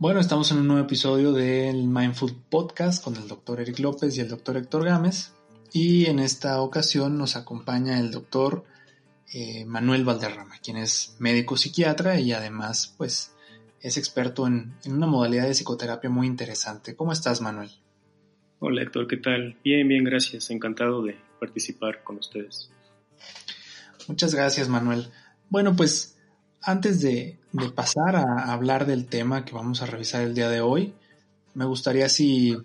Bueno, estamos en un nuevo episodio del Mindful Podcast con el doctor Eric López y el doctor Héctor Gámez. Y en esta ocasión nos acompaña el doctor eh, Manuel Valderrama, quien es médico psiquiatra y además pues es experto en, en, una modalidad de psicoterapia muy interesante. ¿Cómo estás, Manuel? Hola, Héctor, ¿qué tal? Bien, bien, gracias. Encantado de participar con ustedes. Muchas gracias, Manuel. Bueno, pues antes de, pasar a hablar del tema que vamos a revisar el día de hoy, me gustaría si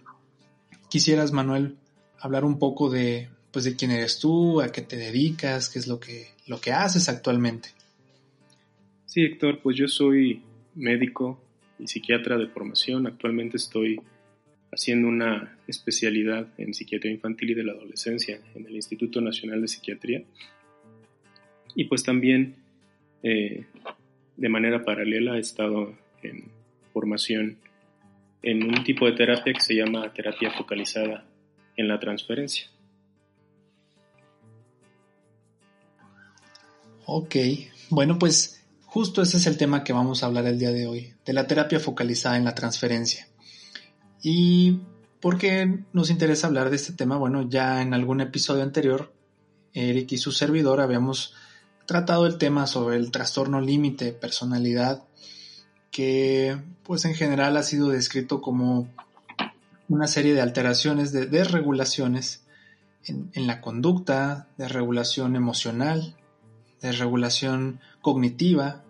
quisieras, Manuel, hablar un poco de, pues, de quién eres tú, a qué te dedicas, qué es lo que, lo que haces actualmente. Sí, Héctor, pues yo soy médico y psiquiatra de formación. Actualmente estoy haciendo una especialidad en psiquiatría infantil y de la adolescencia en el Instituto Nacional de Psiquiatría. Y pues también eh, de manera paralela he estado en formación en un tipo de terapia que se llama terapia focalizada en la transferencia. Ok, bueno pues justo ese es el tema que vamos a hablar el día de hoy, de la terapia focalizada en la transferencia. ¿Y por qué nos interesa hablar de este tema? Bueno, ya en algún episodio anterior, Eric y su servidor habíamos tratado el tema sobre el trastorno límite personalidad, que pues en general ha sido descrito como una serie de alteraciones, de desregulaciones en, la conducta, desregulación emocional, desregulación cognitiva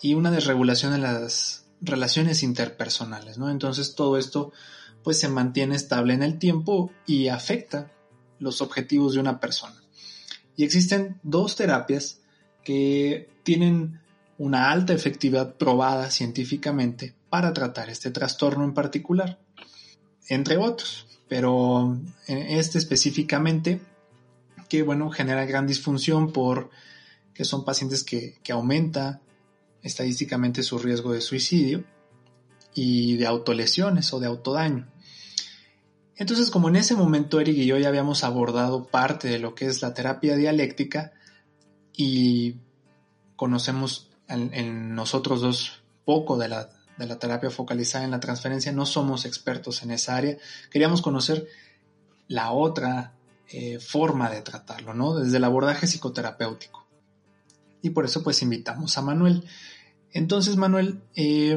y una desregulación en las relaciones interpersonales. Entonces todo esto pues se mantiene estable en el tiempo y afecta los objetivos de una persona. Y existen dos terapias que tienen una alta efectividad probada científicamente para tratar este trastorno en particular, entre otros. Pero este específicamente, que bueno, genera gran disfunción por que son pacientes que, que aumenta estadísticamente su riesgo de suicidio y de autolesiones o de autodaño. Entonces, como en ese momento Eric y yo ya habíamos abordado parte de lo que es la terapia dialéctica y conocemos en, nosotros dos poco de la, de la terapia focalizada en la transferencia, no somos expertos en esa área, queríamos conocer la otra eh, forma de tratarlo, ¿no? Desde el abordaje psicoterapéutico. Y por eso pues invitamos a Manuel. Entonces, Manuel, eh,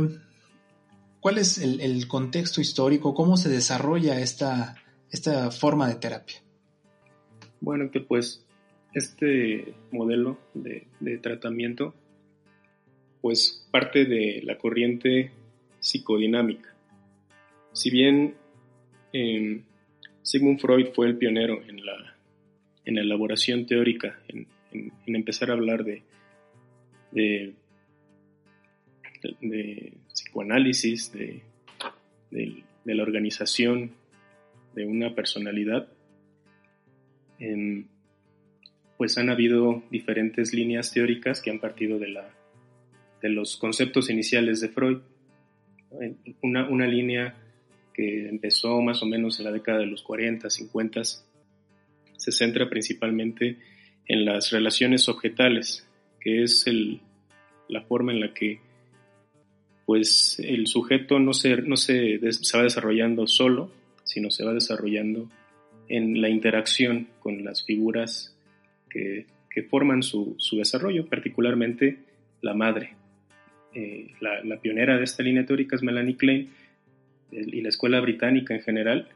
¿Cuál es el, contexto histórico? ¿Cómo se desarrolla esta, esta forma de terapia? Bueno, que pues este modelo de, tratamiento pues parte de la corriente psicodinámica. Si bien em, Sigmund Freud fue el pionero en la, en la elaboración teórica, en, empezar a hablar de, de psicoanálisis, de, la organización de una personalidad, pues han habido diferentes líneas teóricas que han partido de, la, de los conceptos iniciales de Freud. Una, una línea que empezó más o menos en la década de los 40, 50, se centra principalmente en las relaciones objetales, que es el, la forma en la que pues el sujeto no se, no se, se va desarrollando solo, sino se va desarrollando en la interacción con las figuras que, forman su, desarrollo, particularmente la madre. Eh, la, pionera de esta línea teórica es Melanie Klein y la escuela británica en general,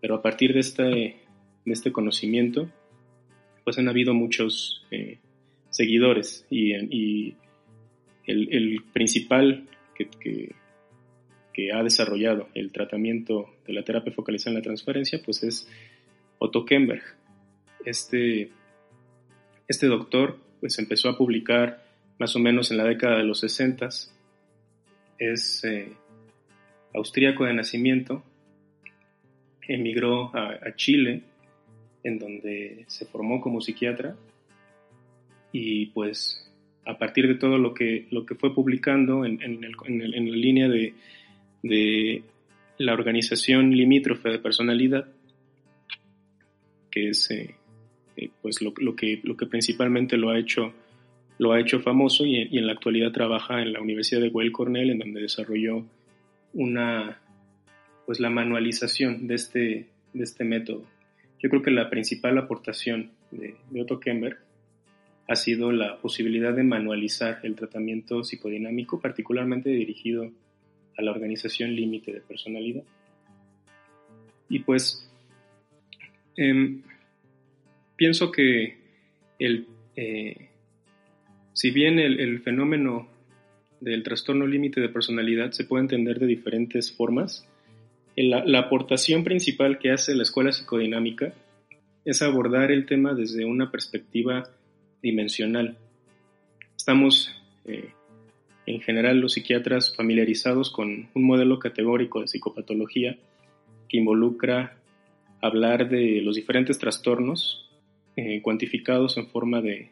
pero a partir de este, de este conocimiento, pues han habido muchos eh, seguidores y, el, principal que, que, ha desarrollado el tratamiento de la terapia focalizada en la transferencia, pues es Otto Kemberg. Este, este doctor pues empezó a publicar más o menos en la década de los 60. Es eh, austríaco de nacimiento, emigró a, Chile, en donde se formó como psiquiatra y pues a partir de todo lo que, lo que fue publicando en, la línea de, la organización limítrofe de personalidad, que es eh, eh, pues lo, que, lo que principalmente lo ha hecho, lo ha hecho famoso y, en la actualidad trabaja en la Universidad de Weill Cornell, en donde desarrolló una, pues la manualización de este, de este método. Yo creo que la principal aportación de, Otto Kemberg ha sido la posibilidad de manualizar el tratamiento psicodinámico, particularmente dirigido a la organización límite de personalidad. Y pues em, pienso que el, eh, si bien el, fenómeno del trastorno límite de personalidad se puede entender de diferentes formas, la, la aportación principal que hace la escuela psicodinámica es abordar el tema desde una perspectiva dimensional. Estamos, eh, en general, los psiquiatras familiarizados con un modelo categórico de psicopatología que involucra hablar de los diferentes trastornos eh, cuantificados en forma de,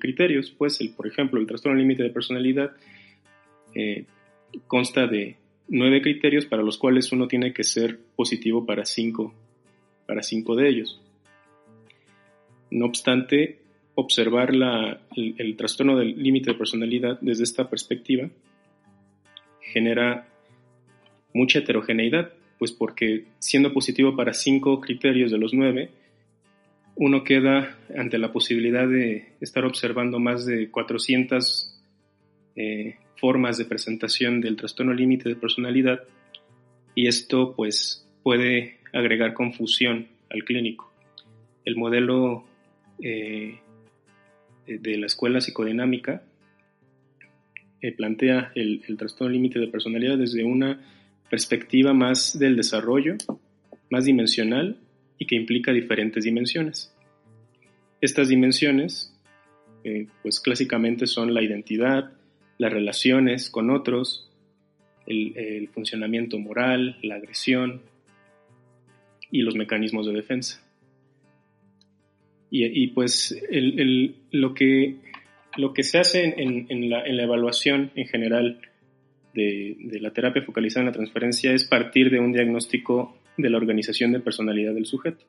criterios. Pues, el, por ejemplo, el trastorno límite de personalidad eh, consta de nueve criterios para los cuales uno tiene que ser positivo para cinco, para cinco de ellos. No obstante, observar el, trastorno del límite de personalidad desde esta perspectiva genera mucha heterogeneidad, pues porque siendo positivo para cinco criterios de los nueve, uno queda ante la posibilidad de estar observando más de 400 eh, formas de presentación del trastorno límite de personalidad y esto pues puede agregar confusión al clínico. El modelo eh, de la escuela psicodinámica eh, plantea el, trastorno límite de personalidad desde una perspectiva más del desarrollo, más dimensional y que implica diferentes dimensiones. Estas dimensiones, eh, pues clásicamente son la identidad, las relaciones con otros, el funcionamiento moral, la agresión y los mecanismos de defensa. Y, pues lo, que, lo que se hace en, la, evaluación en general de, la terapia focalizada en la transferencia es partir de un diagnóstico de la organización de personalidad del sujeto.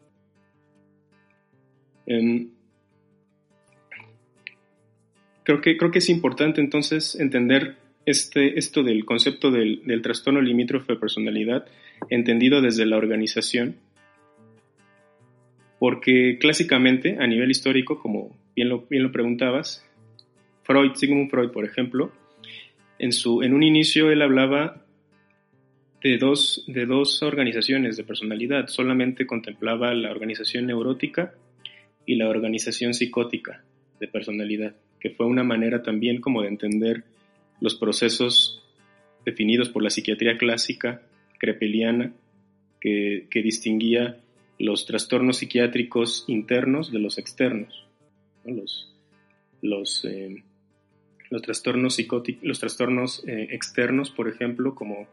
Creo, que, creo que es importante entonces entender este, esto del concepto del, del trastorno limítrofe de personalidad, entendido desde la organización porque clásicamente, a nivel histórico, como bien lo, bien lo preguntabas, Freud, Sigmund Freud, por ejemplo, en, su, en un inicio él hablaba de dos, de dos organizaciones de personalidad, solamente contemplaba la organización neurótica y la organización psicótica de personalidad, que fue una manera también como de entender los procesos definidos por la psiquiatría clásica crepeliana, que, que distinguía los trastornos psiquiátricos internos de los externos. Los, los, eh, los, trastornos psicóticos, los trastornos eh, externos, por ejemplo, como,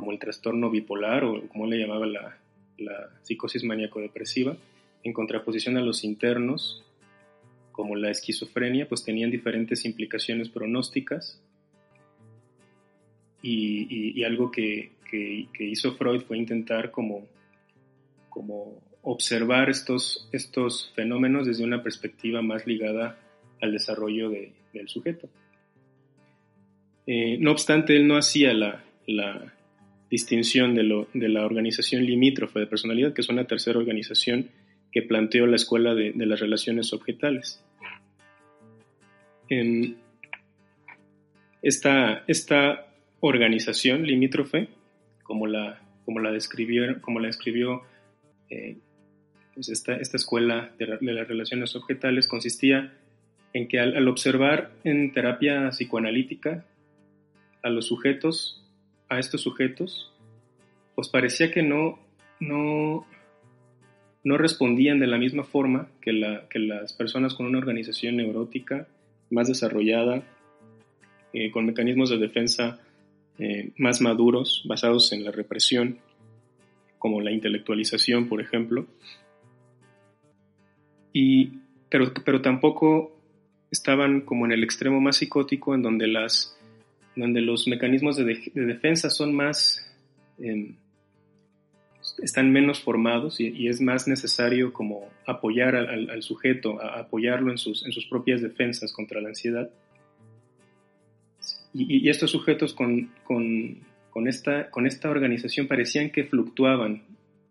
como el trastorno bipolar o como le llamaba la, psicosis maníaco-depresiva, en contraposición a los internos, como la esquizofrenia, pues tenían diferentes implicaciones pronósticas. Y, algo que, hizo Freud fue intentar como como observar estos, estos fenómenos desde una perspectiva más ligada al desarrollo del sujeto. Eh, no obstante, él no hacía la, distinción de, lo, de, la organización limítrofe de personalidad, que es una tercera organización que planteó la escuela de, las relaciones objetales. esta, esta organización limítrofe, como la, como la, describió, como la describió eh, pues esta, esta, escuela de, las relaciones objetales consistía en que al, observar en terapia psicoanalítica a los sujetos, a estos sujetos, pues parecía que no, no, no respondían de la misma forma que, la, que las personas con una organización neurótica más desarrollada, eh, con mecanismos de defensa eh, más maduros, basados en la represión, como la intelectualización, por ejemplo. Y, pero, pero tampoco estaban como en el extremo más psicótico, en donde, las, donde los mecanismos de, defensa son más, em, están menos formados y, es más necesario como apoyar al, sujeto, apoyarlo en sus, en sus propias defensas contra la ansiedad. Y, estos sujetos con, con, esta, con esta organización parecían que fluctuaban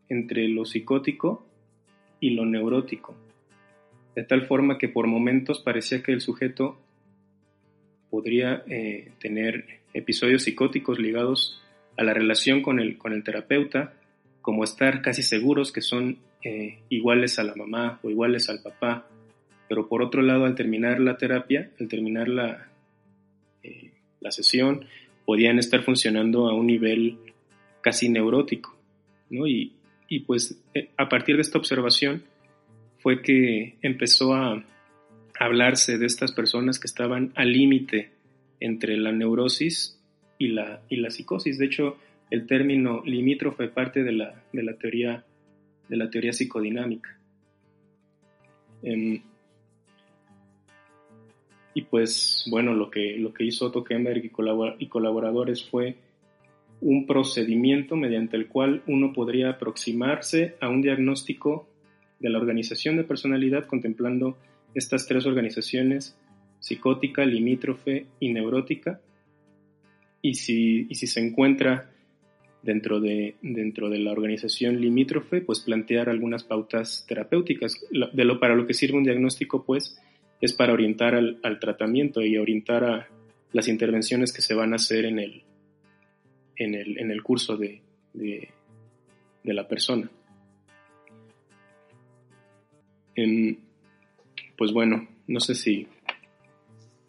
entre lo psicótico y lo neurótico, de tal forma que por momentos parecía que el sujeto podría eh, tener episodios psicóticos ligados a la relación con el, con el terapeuta, como estar casi seguros que son eh, iguales a la mamá o iguales al papá, pero por otro lado al terminar la terapia, al terminar la, eh, la sesión, podían estar funcionando a un nivel casi neurótico, ¿no? Y, y pues eh, a partir de esta observación fue que empezó a hablarse de estas personas que estaban al límite entre la neurosis y la, y la psicosis. De hecho, el término limítrofe parte de la, de la, teoría, de la teoría psicodinámica. Em, y pues bueno, lo que, lo que hizo Otto Kemberg y, colaboradores fue un procedimiento mediante el cual uno podría aproximarse a un diagnóstico de la organización de personalidad contemplando estas tres organizaciones, psicótica, limítrofe y neurótica. Y si, y si se encuentra dentro de, dentro de la organización limítrofe, pues plantear algunas pautas terapéuticas. De lo, para lo que sirve un diagnóstico, pues, es para orientar al, tratamiento y orientar a las intervenciones que se van a hacer en el, en el, en el curso de, de, la persona. Pues bueno, no sé si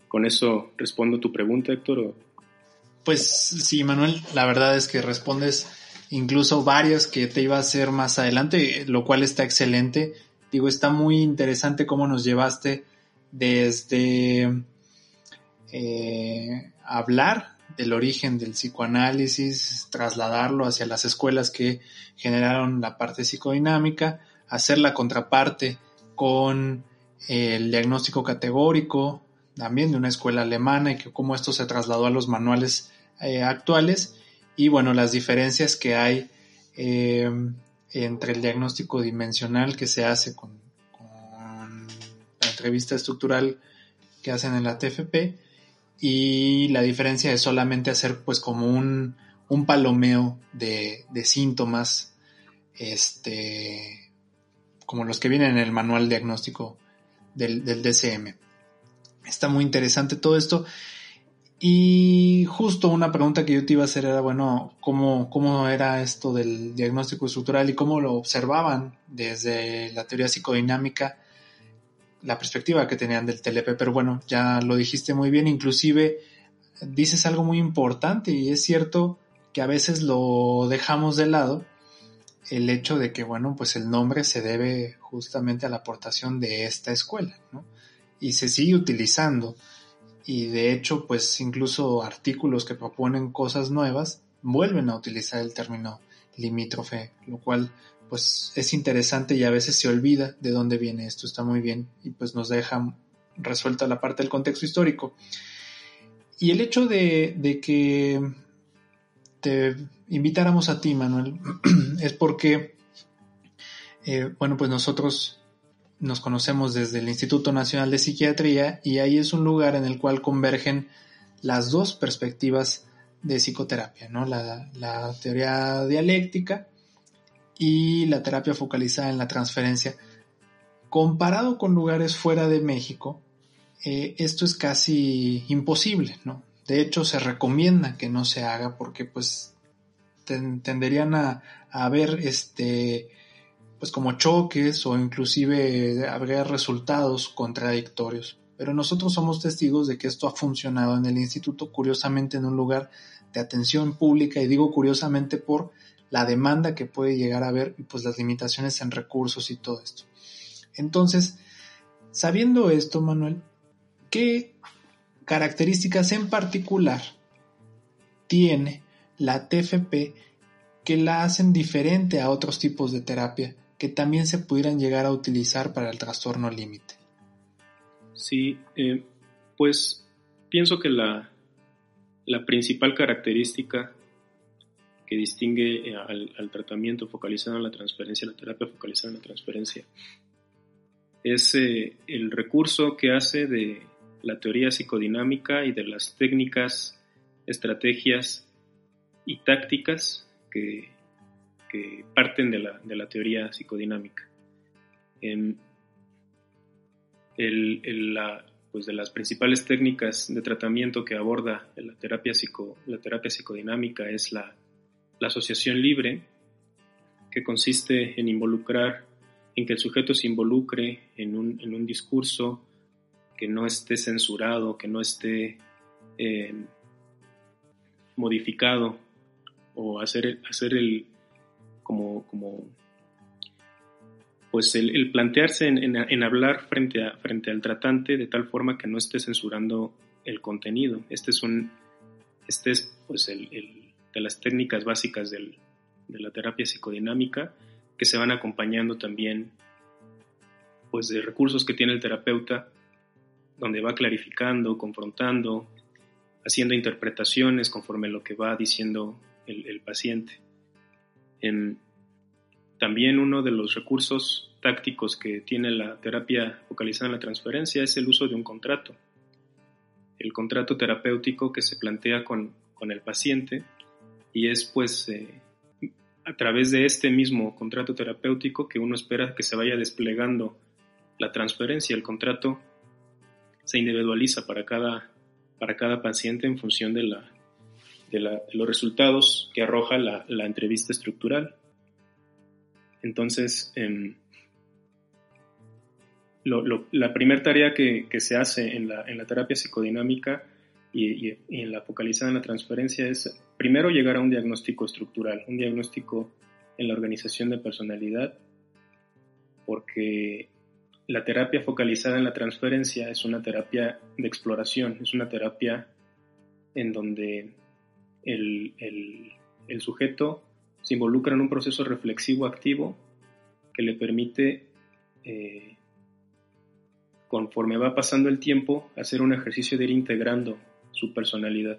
con eso respondo tu pregunta, Héctor. Pues sí, Manuel, la verdad es que respondes incluso varias que te iba a hacer más adelante, lo cual está excelente. Digo, está muy interesante cómo nos llevaste desde eh, hablar del origen del psicoanálisis, trasladarlo hacia las escuelas que generaron la parte psicodinámica, hacer la contraparte con el diagnóstico categórico, también de una escuela alemana y que cómo esto se trasladó a los manuales eh, actuales. Y bueno, las diferencias que hay eh, entre el diagnóstico dimensional que se hace con entrevista estructural que hacen en la TFP y la diferencia es solamente hacer pues como un, un palomeo de, síntomas este como los que vienen en el manual diagnóstico del, del DCM. Está muy interesante todo esto. Y justo una pregunta que yo te iba a hacer era, bueno, ¿cómo, cómo era esto del diagnóstico estructural y cómo lo observaban desde la teoría psicodinámica la perspectiva que tenían del TLP, pero bueno, ya lo dijiste muy bien, inclusive dices algo muy importante y es cierto que a veces lo dejamos de lado, el hecho de que, bueno, pues el nombre se debe justamente a la aportación de esta escuela, ¿no? Y se sigue utilizando. Y de hecho, pues incluso artículos que proponen cosas nuevas vuelven a utilizar el término limítrofe, lo cual pues es interesante y a veces se olvida de dónde viene esto, está muy bien y pues nos deja resuelta la parte del contexto histórico. Y el hecho de, que te invitáramos a ti, Manuel, es porque, eh, bueno, pues nosotros nos conocemos desde el Instituto Nacional de Psiquiatría y ahí es un lugar en el cual convergen las dos perspectivas de psicoterapia, ¿no? La, la teoría dialéctica y la terapia focalizada en la transferencia. Comparado con lugares fuera de México, eh, esto es casi imposible, ¿no? De hecho, se recomienda que no se haga porque pues tenderían a, haber este pues como choques o inclusive haber resultados contradictorios. pero nosotros somos testigos de que esto ha funcionado en el instituto, curiosamente en un lugar de atención pública, y digo curiosamente por la demanda que puede llegar a haber y pues las limitaciones en recursos y todo esto. Entonces, sabiendo esto, Manuel, ¿qué características en particular tiene la TFP que la hacen diferente a otros tipos de terapia que también se pudieran llegar a utilizar para el trastorno límite? Sí, eh, pues pienso que la, la principal característica que distingue eh, al, tratamiento focalizado en la transferencia, la terapia focalizada en la transferencia, es eh, el recurso que hace de la teoría psicodinámica y de las técnicas, estrategias y tácticas que, parten de la, teoría psicodinámica. el, la, pues de las principales técnicas de tratamiento que aborda la terapia, psico, la terapia psicodinámica es la la asociación libre, que consiste en involucrar, en que el sujeto se involucre en un, discurso que no esté censurado, que no esté eh, modificado, o hacer, hacer el, como, como pues el, plantearse en, hablar frente, a, frente al tratante de tal forma que no esté censurando el contenido. Este es un, este es pues el de las técnicas básicas de la terapia psicodinámica que se van acompañando también pues de recursos que tiene el terapeuta donde va clarificando, confrontando, haciendo interpretaciones conforme lo que va diciendo el, paciente. también uno de los recursos tácticos que tiene la terapia focalizada en la transferencia es el uso de un contrato. El contrato terapéutico que se plantea con, con el paciente y es pues eh, a través de este mismo contrato terapéutico que uno espera que se vaya desplegando la transferencia. El contrato se individualiza para cada, para cada paciente en función de, la, de, los resultados que arroja la, entrevista estructural. Entonces, em, la primera tarea que, se hace en la, en la terapia psicodinámica y, en la focalizada en la transferencia es primero llegar a un diagnóstico estructural, un diagnóstico en la organización de personalidad, porque la terapia focalizada en la transferencia es una terapia de exploración, es una terapia en donde el, sujeto se involucra en un proceso reflexivo activo que le permite, eh, conforme va pasando el tiempo, hacer un ejercicio de ir integrando su personalidad.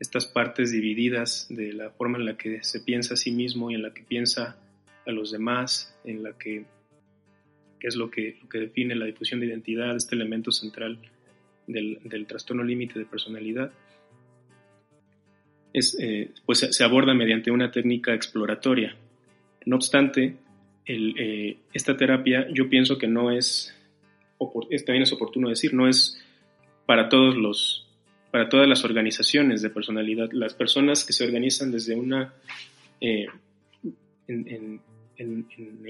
Estas partes divididas de la forma en la que se piensa a sí mismo y en la que piensa a los demás, en la que, es lo que, lo que define la difusión de identidad, este elemento central del, trastorno límite de personalidad, eh, pues se aborda mediante una técnica exploratoria. No obstante, eh, esta terapia yo pienso que no es, también es oportuno decir, no es para todos los, para todas las organizaciones de personalidad. Las personas que se organizan desde una, eh, en,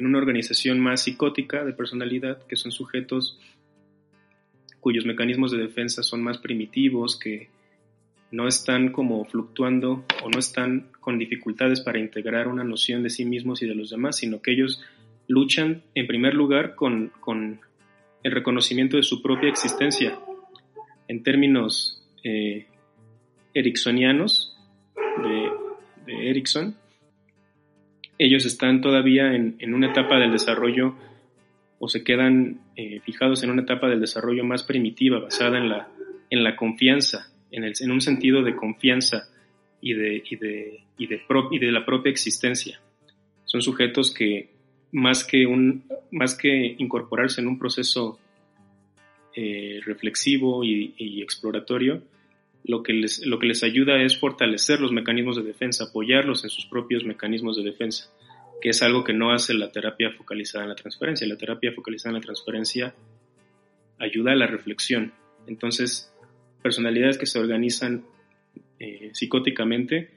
una organización más psicótica de personalidad, que son sujetos cuyos mecanismos de defensa son más primitivos, que no están como fluctuando o no están con dificultades para integrar una noción de sí mismos y de los demás, sino que ellos luchan en primer lugar con, con el reconocimiento de su propia existencia. En términos eh, ericksonianos de, de, Erickson, ellos están todavía en, una etapa del desarrollo o se quedan eh, fijados en una etapa del desarrollo más primitiva, basada en la, en la confianza, en, el, en un sentido de confianza y de, y de, y de, y de la propia existencia. Son sujetos que más que, un, más que incorporarse en un proceso eh, reflexivo y, exploratorio, lo que, les, lo que les ayuda es fortalecer los mecanismos de defensa, apoyarlos en sus propios mecanismos de defensa, que es algo que no hace la terapia focalizada en la transferencia. La terapia focalizada en la transferencia ayuda a la reflexión. Entonces, personalidades que se organizan eh, psicóticamente,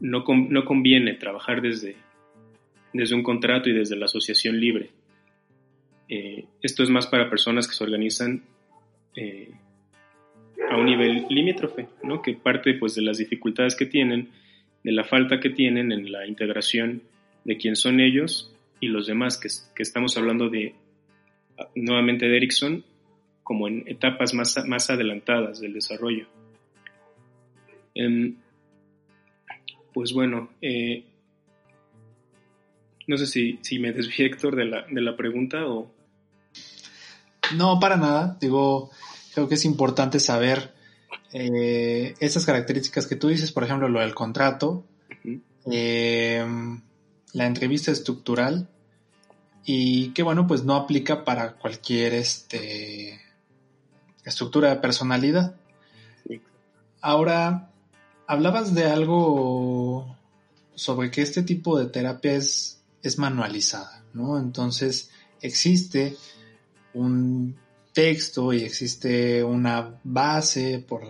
no, no conviene trabajar desde, desde un contrato y desde la asociación libre. Eh, esto es más para personas que se organizan eh, a un nivel limítrofe, ¿no? que parte pues, de las dificultades que tienen, de la falta que tienen en la integración de quién son ellos y los demás, que, que estamos hablando de nuevamente de Ericsson como en etapas más, más adelantadas del desarrollo. Em, pues bueno, eh, no sé si, si me desvié, Héctor, de la, de la pregunta o... No, para nada. Digo, creo que es importante saber eh, esas características que tú dices, por ejemplo, lo del contrato, eh, la entrevista estructural y que bueno, pues no aplica para cualquier este, estructura de personalidad. Ahora, hablabas de algo sobre que este tipo de terapia es, manualizada, ¿no? Entonces, existe un texto y existe una base por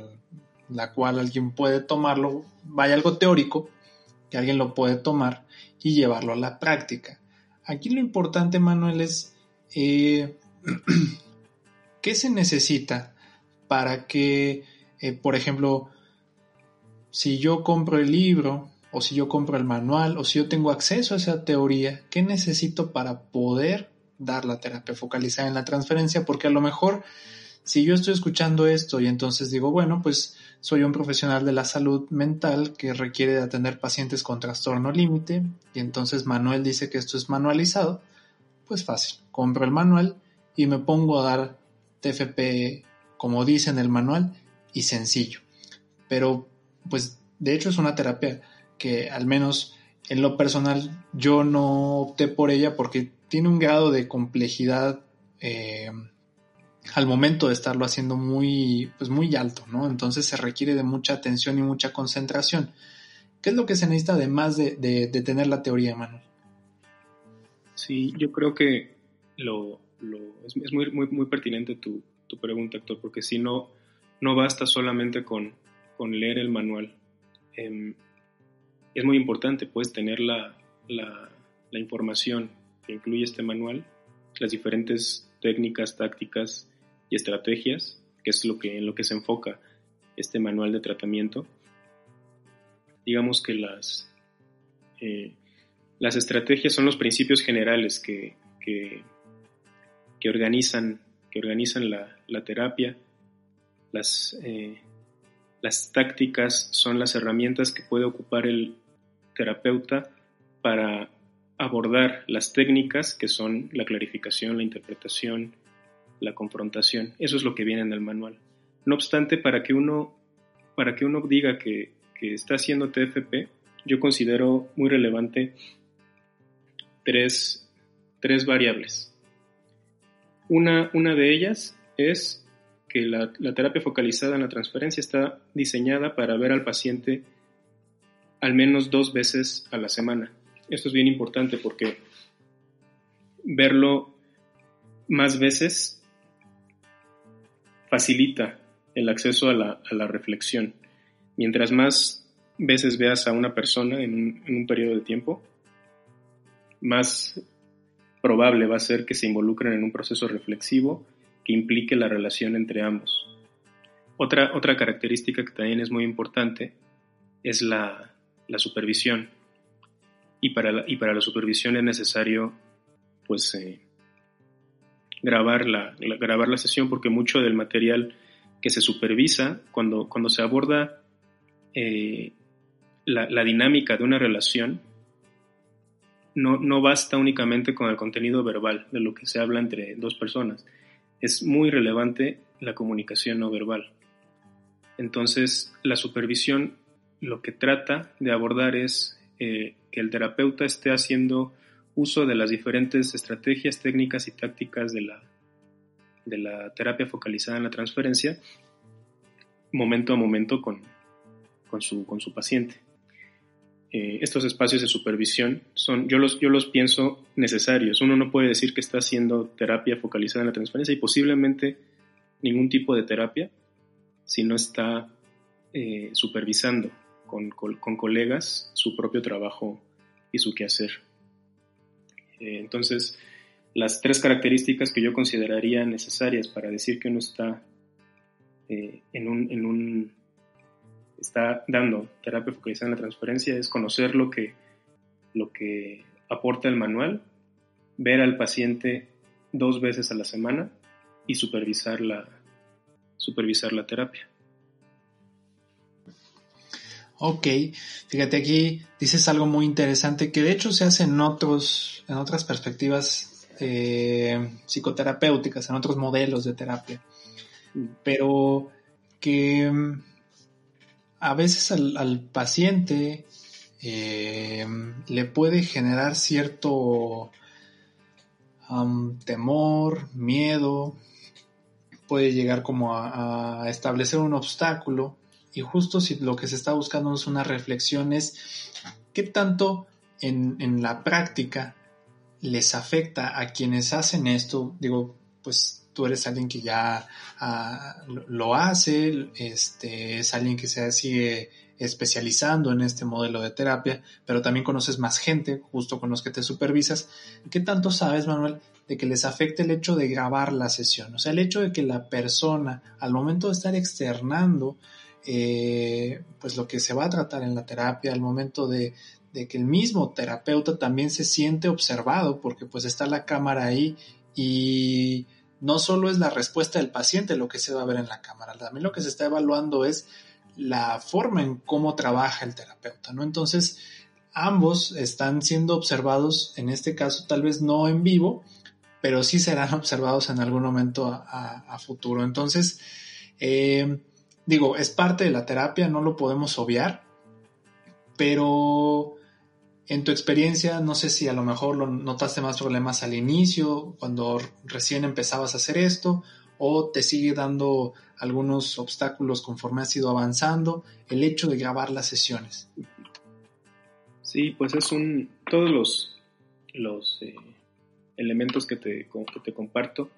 la cual alguien puede tomarlo, vaya algo teórico, que alguien lo puede tomar y llevarlo a la práctica. Aquí lo importante, Manuel, es eh, qué se necesita para que, eh, por ejemplo, si yo compro el libro o si yo compro el manual o si yo tengo acceso a esa teoría, ¿qué necesito para poder dar la terapia focalizada en la transferencia? Porque a lo mejor si yo estoy escuchando esto y entonces digo, bueno, pues soy un profesional de la salud mental que requiere de atender pacientes con trastorno límite y entonces Manuel dice que esto es manualizado, pues fácil, compro el manual y me pongo a dar TFP como dice en el manual y sencillo. Pero pues de hecho es una terapia que al menos en lo personal yo no opté por ella porque tiene un grado de complejidad eh, al momento de estarlo haciendo muy, pues muy alto, ¿no? Entonces se requiere de mucha atención y mucha concentración. ¿Qué es lo que se necesita además de, de, tener la teoría, Manuel? Sí, yo creo que lo, es, muy, muy, muy pertinente tu, tu, pregunta, Héctor, porque si no, no basta solamente con, con leer el manual. Em, es muy importante, pues, tener la, la, la información que incluye este manual, las diferentes técnicas, tácticas, y estrategias, que es lo que, en lo que se enfoca este manual de tratamiento. Digamos que las, eh, las estrategias son los principios generales que, que, organizan, que organizan la, terapia. Las, eh, las tácticas son las herramientas que puede ocupar el terapeuta para abordar las técnicas que son la clarificación, la interpretación, la confrontación. Eso es lo que viene en el manual. No obstante, para que uno, para que uno diga que, está haciendo TFP, yo considero muy relevante tres, variables. Una, una, de ellas es que la, la, terapia focalizada en la transferencia está diseñada para ver al paciente al menos dos veces a la semana. Esto es bien importante porque verlo más veces facilita el acceso a la, reflexión. Mientras más veces veas a una persona en un, periodo de tiempo, más probable va a ser que se involucren en un proceso reflexivo que implique la relación entre ambos. Otra, otra característica que también es muy importante es la, supervisión. Y para la, y para la supervisión es necesario pues, eh, grabar la, grabar la sesión porque mucho del material que se supervisa cuando, cuando se aborda eh, la, dinámica de una relación, no, no basta únicamente con el contenido verbal de lo que se habla entre dos personas. Es muy relevante la comunicación no verbal. Entonces, la supervisión lo que trata de abordar es eh, que el terapeuta esté haciendo uso de las diferentes estrategias, técnicas y tácticas de la, de la terapia focalizada en la transferencia, momento a momento con, con, su, con su paciente. Eh, estos espacios de supervisión son, yo los, yo los pienso necesarios. Uno no puede decir que está haciendo terapia focalizada en la transferencia y posiblemente ningún tipo de terapia si no está eh, supervisando con, con, colegas su propio trabajo y su quehacer. Eh, entonces, las tres características que yo consideraría necesarias para decir que uno está eh, en un está dando terapia focalizada en la transferencia es conocer lo que, lo que aporta el manual, ver al paciente dos veces a la semana y supervisar la, supervisar la terapia. Ok, fíjate aquí dices algo muy interesante que de hecho se hace en otros, en otras perspectivas eh, psicoterapéuticas, en otros modelos de terapia, pero que mm, a veces al, paciente eh, le puede generar cierto temor, miedo, puede llegar como a, establecer un obstáculo y justo si lo que se está buscando es una reflexión es qué tanto en, en la práctica les afecta a quienes hacen esto, digo, pues tú eres alguien que ya ah, lo hace, este, es alguien que se sigue especializando en este modelo de terapia, pero también conoces más gente, justo con los que te supervisas. ¿Qué tanto sabes, Manuel, de que les afecte el hecho de grabar la sesión? O sea, el hecho de que la persona, al momento de estar externando, eh, pues lo que se va a tratar en la terapia, al momento de, de que el mismo terapeuta también se siente observado, porque pues está la cámara ahí y no solo es la respuesta del paciente lo que se va a ver en la cámara, también lo que se está evaluando es la forma en cómo trabaja el terapeuta, ¿no? Entonces, ambos están siendo observados, en este caso tal vez no en vivo, pero sí serán observados en algún momento a, futuro. Entonces, eh, digo, es parte de la terapia, no lo podemos obviar, pero en tu experiencia, no sé si a lo mejor lo notaste más problemas al inicio, cuando recién empezabas a hacer esto, o te sigue dando algunos obstáculos conforme has ido avanzando, el hecho de grabar las sesiones. Sí, pues es un, todos los, los eh, elementos que te, que te comparto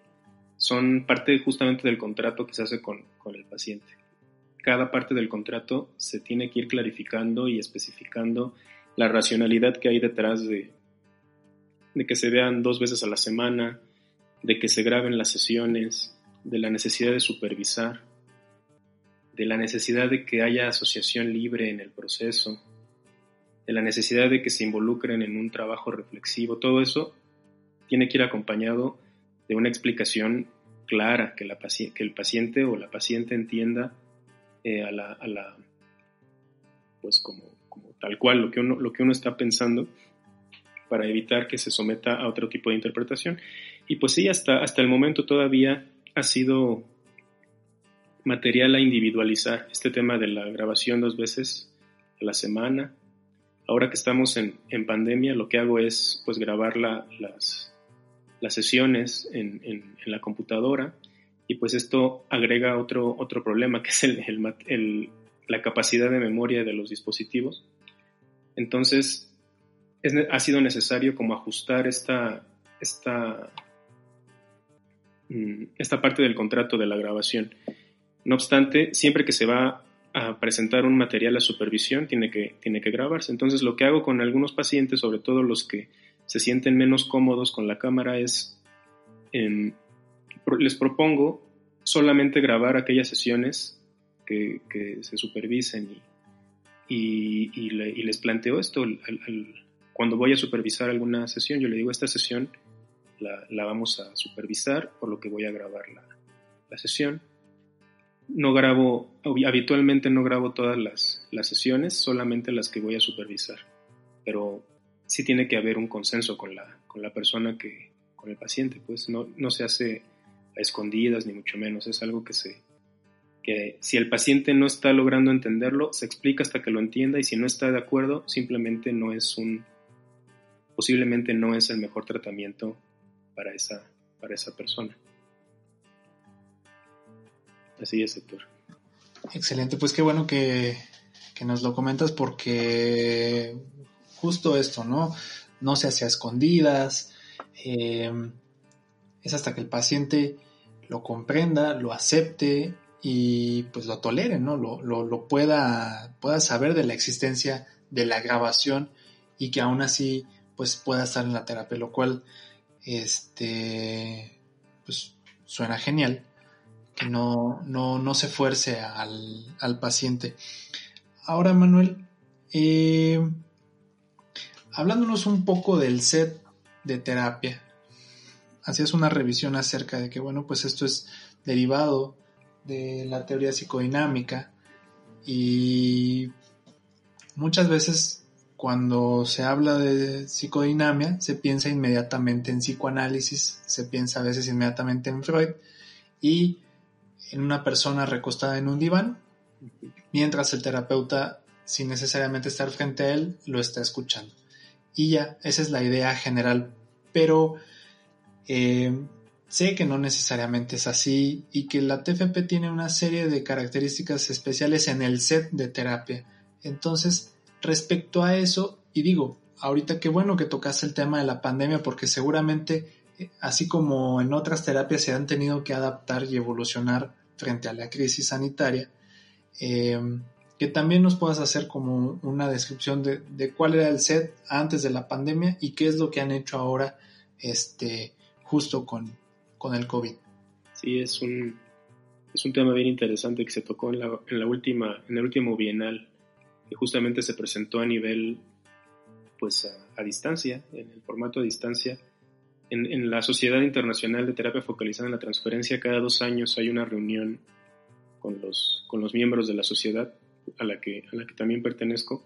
son parte justamente del contrato que se hace con, con el paciente. Cada parte del contrato se tiene que ir clarificando y especificando la racionalidad que hay detrás de, que se vean dos veces a la semana, de que se graben las sesiones, de la necesidad de supervisar, de la necesidad de que haya asociación libre en el proceso, de la necesidad de que se involucren en un trabajo reflexivo, todo eso tiene que ir acompañado de una explicación clara, que, el paciente o la paciente entienda eh, a, la, pues como, tal cual lo que, uno, lo que uno está pensando para evitar que se someta a otro tipo de interpretación. Y pues sí, hasta, hasta el momento todavía ha sido material a individualizar este tema de la grabación dos veces a la semana. Ahora que estamos en, pandemia, lo que hago es pues grabar las, las sesiones en, la computadora y pues esto agrega otro, otro problema que es el, la capacidad de memoria de los dispositivos. Entonces ha sido necesario como ajustar esta, esta Mm, esta parte del contrato de la grabación. No obstante, siempre que se va a presentar un material a supervisión, tiene que, tiene que grabarse. Entonces, lo que hago con algunos pacientes, sobre todo los que se sienten menos cómodos con la cámara, es em, les propongo solamente grabar aquellas sesiones que, se supervisen y, y, les planteo esto. cuando voy a supervisar alguna sesión, yo le digo, esta sesión la, vamos a supervisar, por lo que voy a grabar la, sesión. No grabo, habitualmente no grabo todas las, sesiones, solamente las que voy a supervisar, pero sí tiene que haber un consenso con la, con la persona que, con el paciente, pues no, no se hace a escondidas ni mucho menos, es algo que se, que si el paciente no está logrando entenderlo, se explica hasta que lo entienda y si no está de acuerdo, simplemente no es un, posiblemente no es el mejor tratamiento para esa, para esa persona. Así es, doctor. Excelente, pues qué bueno que, nos lo comentas porque justo esto, ¿no? No se hace a escondidas, eh, es hasta que el paciente lo comprenda, lo acepte y pues lo tolere, ¿no? Lo, lo, pueda, pueda saber de la existencia de la grabación y que aún así pues pueda estar en la terapia, lo cual este, pues suena genial, que no, no, se fuerce al, paciente. Ahora, Manuel, eh, hablándonos un poco del set de terapia, hacías una revisión acerca de que, bueno, pues esto es derivado de la teoría psicodinámica y muchas veces cuando se habla de psicodinamia se piensa inmediatamente en psicoanálisis, se piensa a veces inmediatamente en Freud y en una persona recostada en un diván, mientras el terapeuta, sin necesariamente estar frente a él, lo está escuchando. Y ya, esa es la idea general. Pero eh, sé que no necesariamente es así y que la TFP tiene una serie de características especiales en el set de terapia. Entonces, respecto a eso, y digo, ahorita qué bueno que tocaste el tema de la pandemia porque seguramente así como en otras terapias se han tenido que adaptar y evolucionar frente a la crisis sanitaria, eh, que también nos puedas hacer como una descripción de, cuál era el set antes de la pandemia y qué es lo que han hecho ahora este, justo con, con el COVID. Sí, es un, es un tema bien interesante que se tocó en, la, en, la última, en el último bienal, que justamente se presentó a nivel pues a distancia, en el formato a distancia, en, la Sociedad Internacional de Terapia Focalizada en la Transferencia, cada dos años hay una reunión con los, con los miembros de la sociedad a la que, a la que también pertenezco.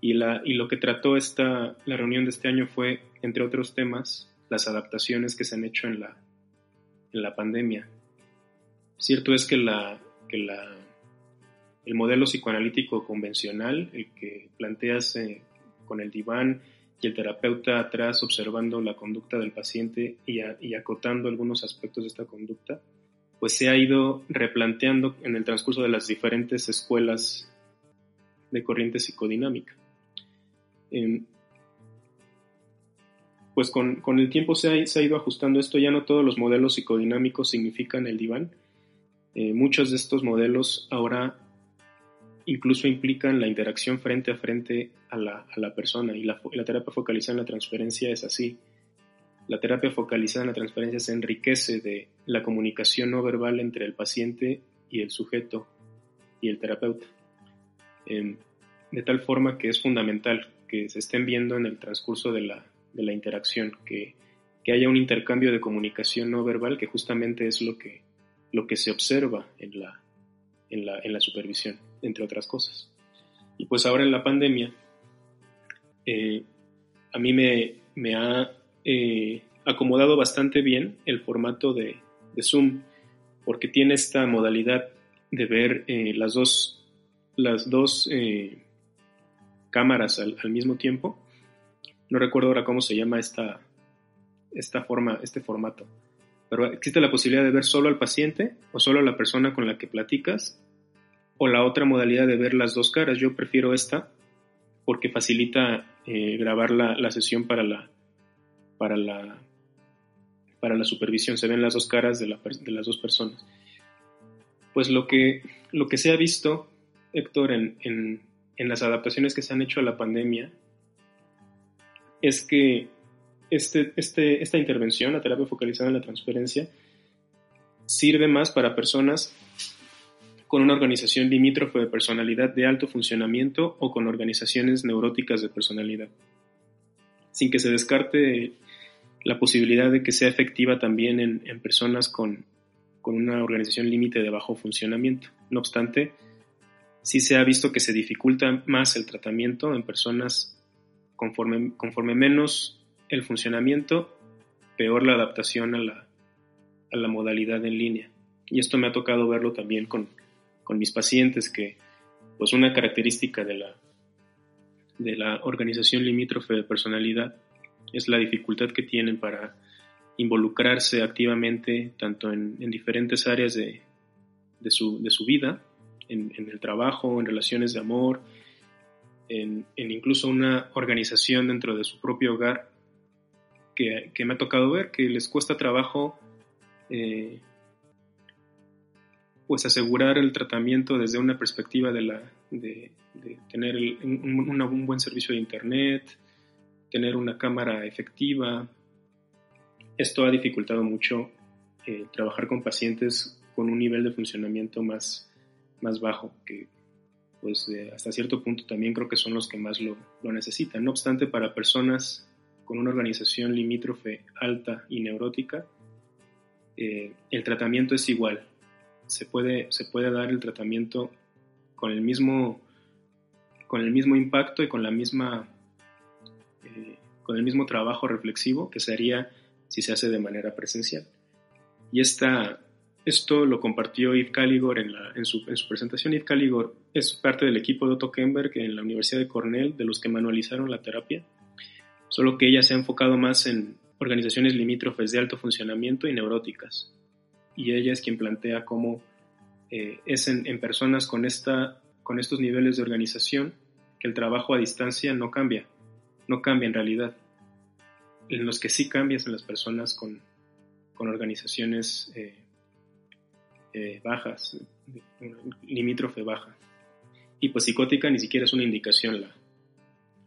Y, la, y lo que trató esta, la reunión de este año fue, entre otros temas, las adaptaciones que se han hecho en la, en la pandemia. Cierto es que, la, que la, el modelo psicoanalítico convencional, el que planteas eh, con el diván y el terapeuta atrás observando la conducta del paciente y, acotando algunos aspectos de esta conducta, pues se ha ido replanteando en el transcurso de las diferentes escuelas de corriente psicodinámica. Pues con, el tiempo se ha, ido ajustando esto, ya no todos los modelos psicodinámicos significan el diván. Eh, muchos de estos modelos ahora incluso implican la interacción frente a frente a la, a la persona y la, la, terapia focalizada en la transferencia es así. La terapia focalizada en la transferencia se enriquece de la comunicación no verbal entre el paciente y el sujeto y el terapeuta. Em, de tal forma que es fundamental que se estén viendo en el transcurso de la, de la interacción, que, que, haya un intercambio de comunicación no verbal, que justamente es lo que, lo que se observa en la, en la, en la supervisión, entre otras cosas. Y pues ahora en la pandemia, eh, a mí me, me ha eh, acomodado bastante bien el formato de, de, Zoom, porque tiene esta modalidad de ver eh, las dos, las dos cámaras al, al, mismo tiempo. No recuerdo ahora cómo se llama esta, esta forma, este formato pero existe la posibilidad de ver solo al paciente o solo a la persona con la que platicas o la otra modalidad de ver las dos caras. Yo prefiero esta porque facilita eh, grabar la, sesión para la, para, la, para la supervisión. Se ven las dos caras de, de las dos personas. Pues lo que, lo que se ha visto, Héctor, en, en, en las adaptaciones que se han hecho a la pandemia, es que este, este, esta intervención, la terapia focalizada en la transferencia, sirve más para personas con una organización limítrofe de personalidad de alto funcionamiento o con organizaciones neuróticas de personalidad, sin que se descarte la posibilidad de que sea efectiva también en, en personas con, con una organización límite de bajo funcionamiento. No obstante, sí se ha visto que se dificulta más el tratamiento en personas conforme, conforme menos el funcionamiento, peor la adaptación a la, a la modalidad en línea. Y esto me ha tocado verlo también con, con mis pacientes, que pues una característica de la, de la organización limítrofe de personalidad es la dificultad que tienen para involucrarse activamente tanto en, en diferentes áreas de, de, su, de, su, vida, en, el trabajo, en relaciones de amor, en, incluso una organización dentro de su propio hogar, que, me ha tocado ver, que les cuesta trabajo eh, pues asegurar el tratamiento desde una perspectiva de, la, de, tener un, buen servicio de internet, tener una cámara efectiva. Esto ha dificultado mucho eh, trabajar con pacientes con un nivel de funcionamiento más, más bajo, que pues hasta cierto punto también creo que son los que más lo, lo, necesitan. No obstante, para personas con una organización limítrofe alta y neurótica, eh, el tratamiento es igual. Se puede, se puede dar el tratamiento con el mismo, con el mismo impacto y con la misma eh, con el mismo trabajo reflexivo que se haría si se hace de manera presencial. Y esta, esto lo compartió Yves Caligor en, en, su, en, su, presentación. Yves Caligor es parte del equipo de Otto Kemberg en la Universidad de Cornell, de los que manualizaron la terapia, solo que ella se ha enfocado más en organizaciones limítrofes de alto funcionamiento y neuróticas. Y ella es quien plantea cómo eh, es en, en, personas con, esta, con estos niveles de organización que el trabajo a distancia no cambia, no cambia en realidad. En los que sí cambia son las personas con, con organizaciones eh, eh, bajas, limítrofe baja. Y pues ni siquiera es una indicación la,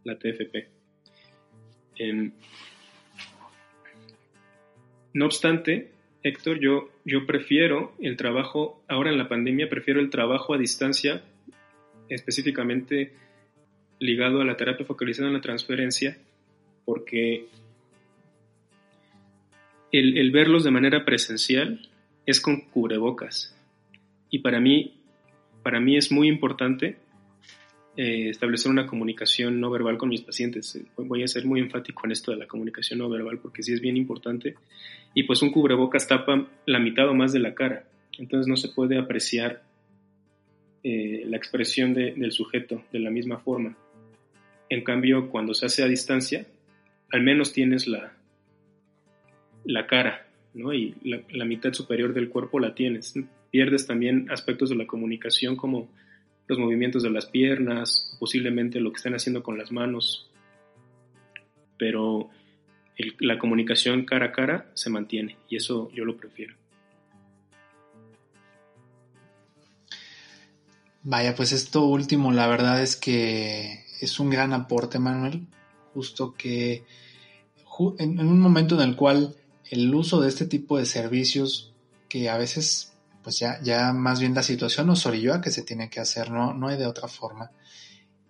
la TFP. no obstante, Héctor, yo, yo prefiero el trabajo, ahora en la pandemia, prefiero el trabajo a distancia, específicamente ligado a la terapia focalizada en la transferencia, porque el, verlos de manera presencial es con cubrebocas. Y para mí, para mí es muy importante eh, establecer una comunicación no verbal con mis pacientes. Voy a ser muy enfático en esto de la comunicación no verbal porque sí es bien importante. Y pues un cubrebocas tapa la mitad o más de la cara. Entonces no se puede apreciar eh, la expresión del sujeto de la misma forma. En cambio, cuando se hace a distancia, al menos tienes la, la cara, ¿no? Y la, mitad superior del cuerpo la tienes. Pierdes también aspectos de la comunicación como los movimientos de las piernas, posiblemente lo que están haciendo con las manos, pero la comunicación cara a cara se mantiene y eso yo lo prefiero. Vaya, pues esto último, la verdad es que es un gran aporte, Manuel, justo que en, un momento en el cual el uso de este tipo de servicios, que a veces, pues ya, ya más bien la situación nos orilló a que se tiene que hacer, no, no hay de otra forma,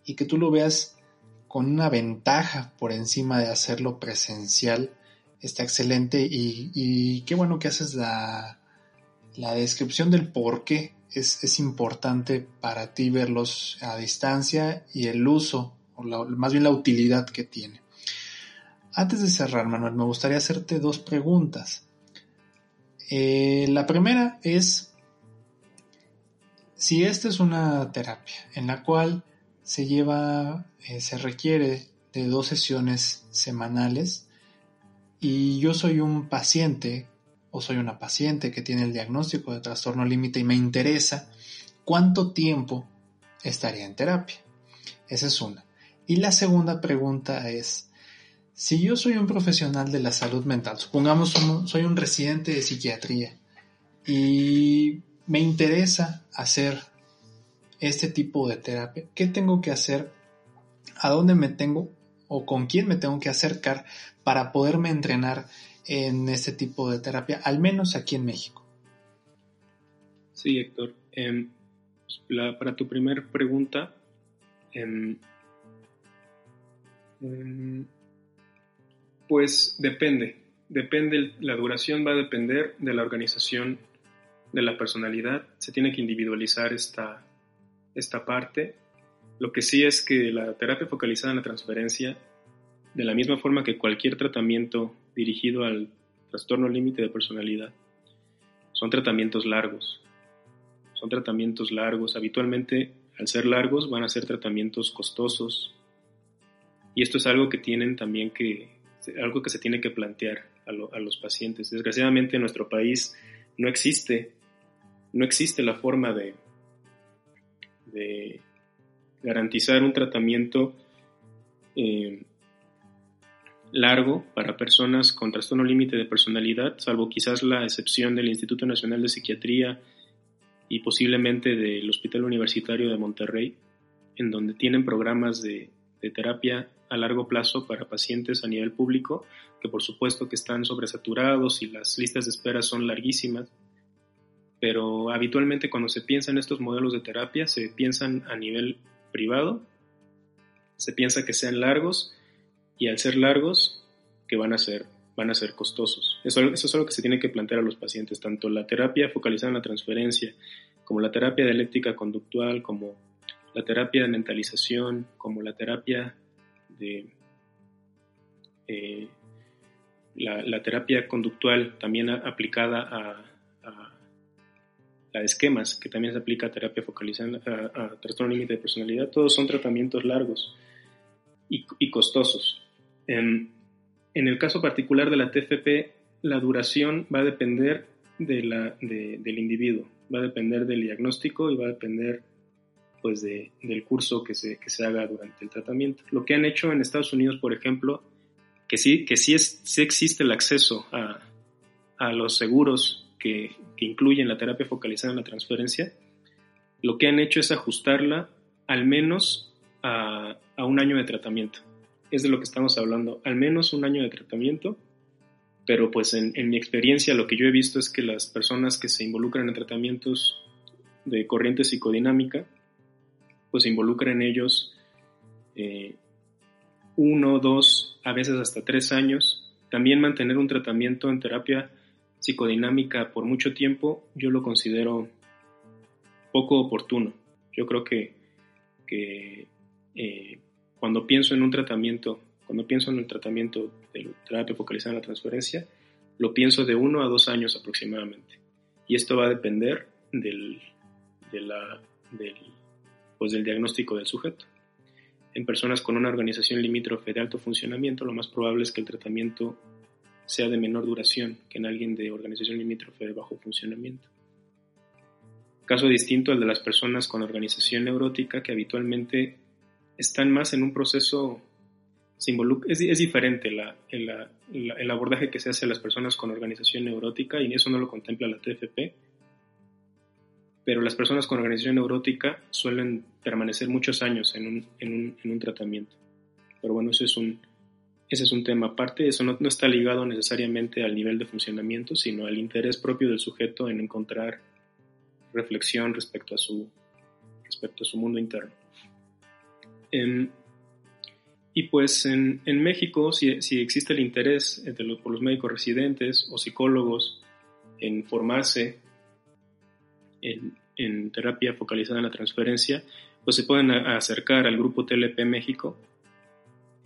y que tú lo veas con una ventaja por encima de hacerlo presencial, está excelente. Y, qué bueno que haces la, la descripción del por qué es, importante para ti verlos a distancia y el uso, o más bien la utilidad que tiene. Antes de cerrar, Manuel, me gustaría hacerte dos preguntas. Eh, la primera es si esta es una terapia en la cual se lleva, eh, se requiere de dos sesiones semanales y yo soy un paciente o soy una paciente que tiene el diagnóstico de trastorno límite y me interesa, ¿cuánto tiempo estaría en terapia? Esa es una. Y la segunda pregunta es, si yo soy un profesional de la salud mental, supongamos soy un residente de psiquiatría y me interesa hacer este tipo de terapia, ¿qué tengo que hacer? ¿A dónde me tengo o con quién me tengo que acercar para poderme entrenar en este tipo de terapia, al menos aquí en México. Sí, Héctor. Em, para tu primera pregunta, em, em, pues depende. Depende, la duración va a depender de la organización de la personalidad. Se tiene que individualizar esta, esta parte. Lo que sí es que la terapia focalizada en la transferencia, de la misma forma que cualquier tratamiento dirigido al trastorno límite de personalidad. Son tratamientos largos. Son tratamientos largos. Habitualmente, al ser largos, van a ser tratamientos costosos. Y esto es algo que tienen también que, algo que se tiene que plantear a, los pacientes. Desgraciadamente en nuestro país no existe, no existe la forma de, de garantizar un tratamiento eh, largo para personas con trastorno límite de personalidad, salvo quizás la excepción del Instituto Nacional de Psiquiatría y posiblemente del Hospital Universitario de Monterrey, en donde tienen programas de, terapia a largo plazo para pacientes a nivel público, que por supuesto que están sobresaturados y las listas de espera son larguísimas, pero habitualmente cuando se piensa en estos modelos de terapia se piensan a nivel privado, se piensa que sean largos y al ser largos que van a ser, van a ser costosos. Eso, es algo que se tiene que plantear a los pacientes, tanto la terapia focalizada en la transferencia como la terapia dialéctica conductual, como la terapia de mentalización, como la terapia de eh, la, terapia conductual también aplicada a, la de esquemas, que también se aplica a terapia focalizada a, trastorno límite de personalidad, todos son tratamientos largos y, costosos. En, en, el caso particular de la TFP, la duración va a depender de la, del individuo, va a depender del diagnóstico y va a depender pues de, del curso que se, que se haga durante el tratamiento. Lo que han hecho en Estados Unidos, por ejemplo, que sí, que sí, es, sí existe el acceso a, a los seguros que, que, incluyen la terapia focalizada en la transferencia, lo que han hecho es ajustarla al menos a, a un año de tratamiento. Es de lo que estamos hablando, al menos un año de tratamiento, pero pues en, en mi experiencia lo que yo he visto es que las personas que se involucran en tratamientos de corriente psicodinámica, pues se involucran en ellos eh, uno, dos, a veces hasta tres años. También mantener un tratamiento en terapia psicodinámica por mucho tiempo, yo lo considero poco oportuno. Yo creo que, eh, cuando pienso en un tratamiento, cuando pienso en el tratamiento de terapia focalizada en la transferencia, lo pienso de uno a dos años aproximadamente. Y esto va a depender del, de la, del, pues, del diagnóstico del sujeto. En personas con una organización limítrofe de alto funcionamiento, lo más probable es que el tratamiento sea de menor duración que en alguien de organización limítrofe de bajo funcionamiento. Caso distinto al de las personas con organización neurótica que habitualmente están más en un proceso, es, es diferente el abordaje que se hace a las personas con organización neurótica y eso no lo contempla la TFP, pero las personas con organización neurótica suelen permanecer muchos años en un, en un, en un tratamiento. Pero bueno, eso es un, ese es un tema aparte, eso no, no, está ligado necesariamente al nivel de funcionamiento, sino al interés propio del sujeto en encontrar reflexión respecto a su, respecto a su mundo interno. y pues en, en México, si, si, existe el interés por los médicos residentes o psicólogos en formarse en, terapia focalizada en la transferencia, pues se pueden acercar al grupo TLP México,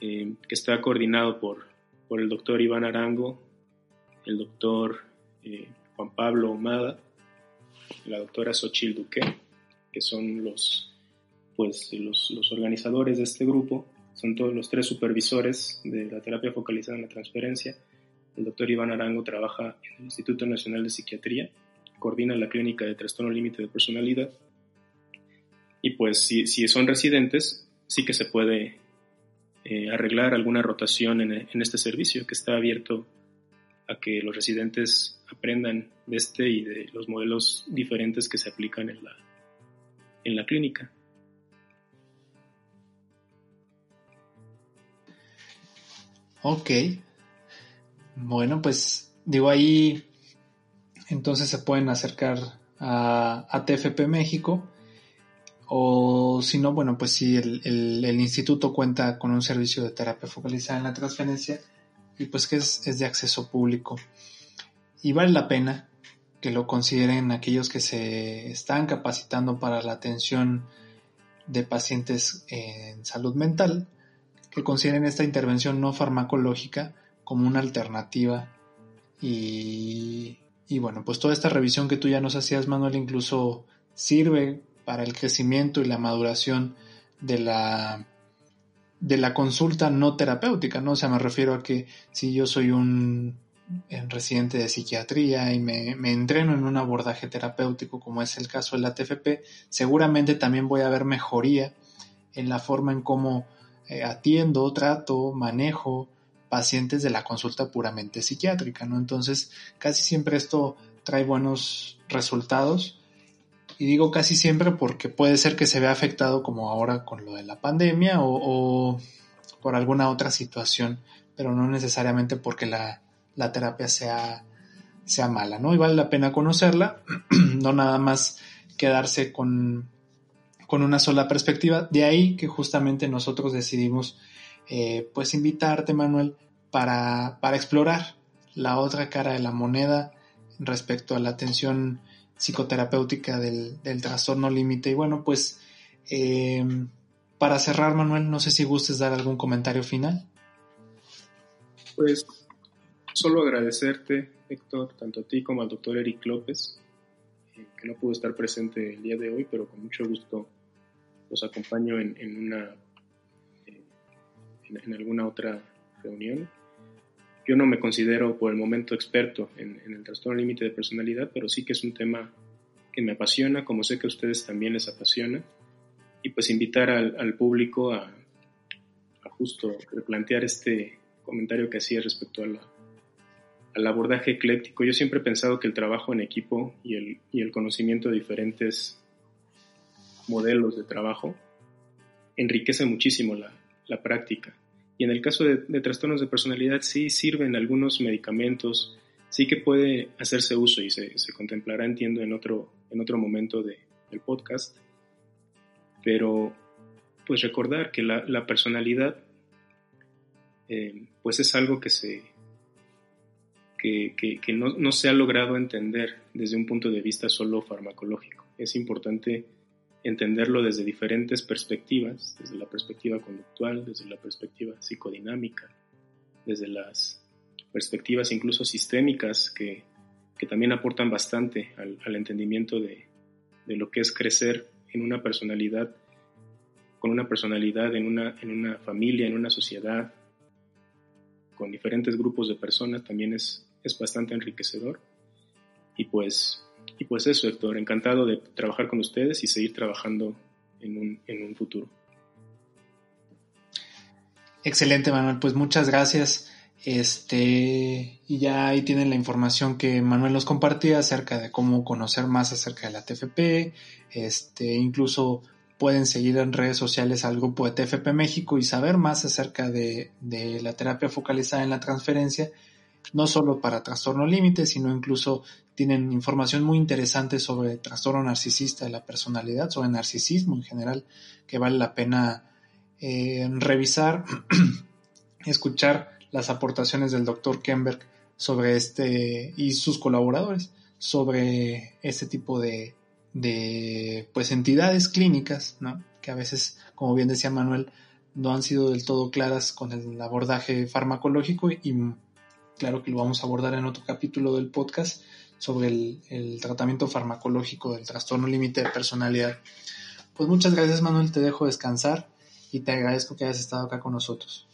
eh, que está coordinado por, por el doctor Iván Arango, el doctor eh, Juan Pablo Omada, la doctora Xochil Duque, que son los, pues, los, los organizadores de este grupo, son todos los tres supervisores de la terapia focalizada en la transferencia. El doctor Iván Arango trabaja en el Instituto Nacional de Psiquiatría coordina la clínica de trastorno límite de personalidad. Y pues si, si, son residentes, sí que se puede eh, arreglar alguna rotación en, en, este servicio que está abierto a que los residentes aprendan de este y de los modelos diferentes que se aplican en la, en la clínica. Ok. Bueno, pues digo ahí entonces se pueden acercar a, TFP México o si no, bueno, pues si el, instituto cuenta con un servicio de terapia focalizada en la transferencia y pues que es, es de acceso público. Y vale la pena que lo consideren aquellos que se están capacitando para la atención de pacientes en salud mental, que consideren esta intervención no farmacológica como una alternativa y y bueno, pues toda esta revisión que tú ya nos hacías, Manuel, incluso sirve para el crecimiento y la maduración de la, de la consulta no terapéutica, ¿no? O sea, me refiero a que si yo soy un residente de psiquiatría y me, me, entreno en un abordaje terapéutico como es el caso de la TFP, seguramente también voy a ver mejoría en la forma en cómo eh, atiendo, trato, manejo pacientes de la consulta puramente psiquiátrica, ¿no? Entonces, casi siempre esto trae buenos resultados. Y digo casi siempre porque puede ser que se vea afectado como ahora con lo de la pandemia o, por alguna otra situación, pero no necesariamente porque la, terapia sea, sea mala, ¿no? Y vale la pena conocerla, no nada más quedarse con, con una sola perspectiva. De ahí que justamente nosotros decidimos eh, pues invitarte, Manuel, para, para explorar la otra cara de la moneda respecto a la atención psicoterapéutica del, del trastorno límite. Y bueno, pues eh, para cerrar, Manuel, no sé si gustes dar algún comentario final. Pues solo agradecerte, Héctor, tanto a ti como al doctor Eric López, eh, que no pudo estar presente el día de hoy, pero con mucho gusto los acompaño en, una eh, en, alguna otra reunión. Yo no me considero por el momento experto en, el trastorno límite de personalidad, pero sí que es un tema que me apasiona, como sé que a ustedes también les apasiona, y pues invitar al, público a, a, justo replantear este comentario que hacía respecto a la, al abordaje ecléctico. Yo siempre he pensado que el trabajo en equipo y el, y el conocimiento de diferentes modelos de trabajo enriquece muchísimo la, la práctica. Y en el caso de, trastornos de personalidad sí sirven algunos medicamentos, sí que puede hacerse uso y se, contemplará, entiendo, en otro, en otro momento de, del podcast. Pero pues recordar que la, personalidad eh, pues es algo que se que, que no, no, se ha logrado entender desde un punto de vista solo farmacológico. Es importante entenderlo desde diferentes perspectivas, desde la perspectiva conductual, desde la perspectiva psicodinámica, desde las perspectivas incluso sistémicas que, también aportan bastante al, entendimiento de, lo que es crecer en una personalidad, con una personalidad en una, en una familia, en una sociedad, con diferentes grupos de personas, también es, es bastante enriquecedor. Y pues y pues eso, Héctor, encantado de trabajar con ustedes y seguir trabajando en un, en un futuro. Excelente, Manuel. Pues muchas gracias. Este, y ya ahí tienen la información que Manuel nos compartía acerca de cómo conocer más acerca de la TFP. Este, incluso pueden seguir en redes sociales al grupo de TFP México y saber más acerca de, de la terapia focalizada en la transferencia no solo para trastorno límite, sino incluso tienen información muy interesante sobre trastorno narcisista de la personalidad, sobre narcisismo en general, que vale la pena eh, revisar, escuchar las aportaciones del doctor Kemberg sobre este y sus colaboradores sobre este tipo de, de pues entidades clínicas, ¿no? que a veces, como bien decía Manuel, no han sido del todo claras con el abordaje farmacológico y claro que lo vamos a abordar en otro capítulo del podcast sobre el, tratamiento farmacológico del trastorno límite de personalidad. Pues muchas gracias Manuel, te dejo descansar y te agradezco que hayas estado acá con nosotros.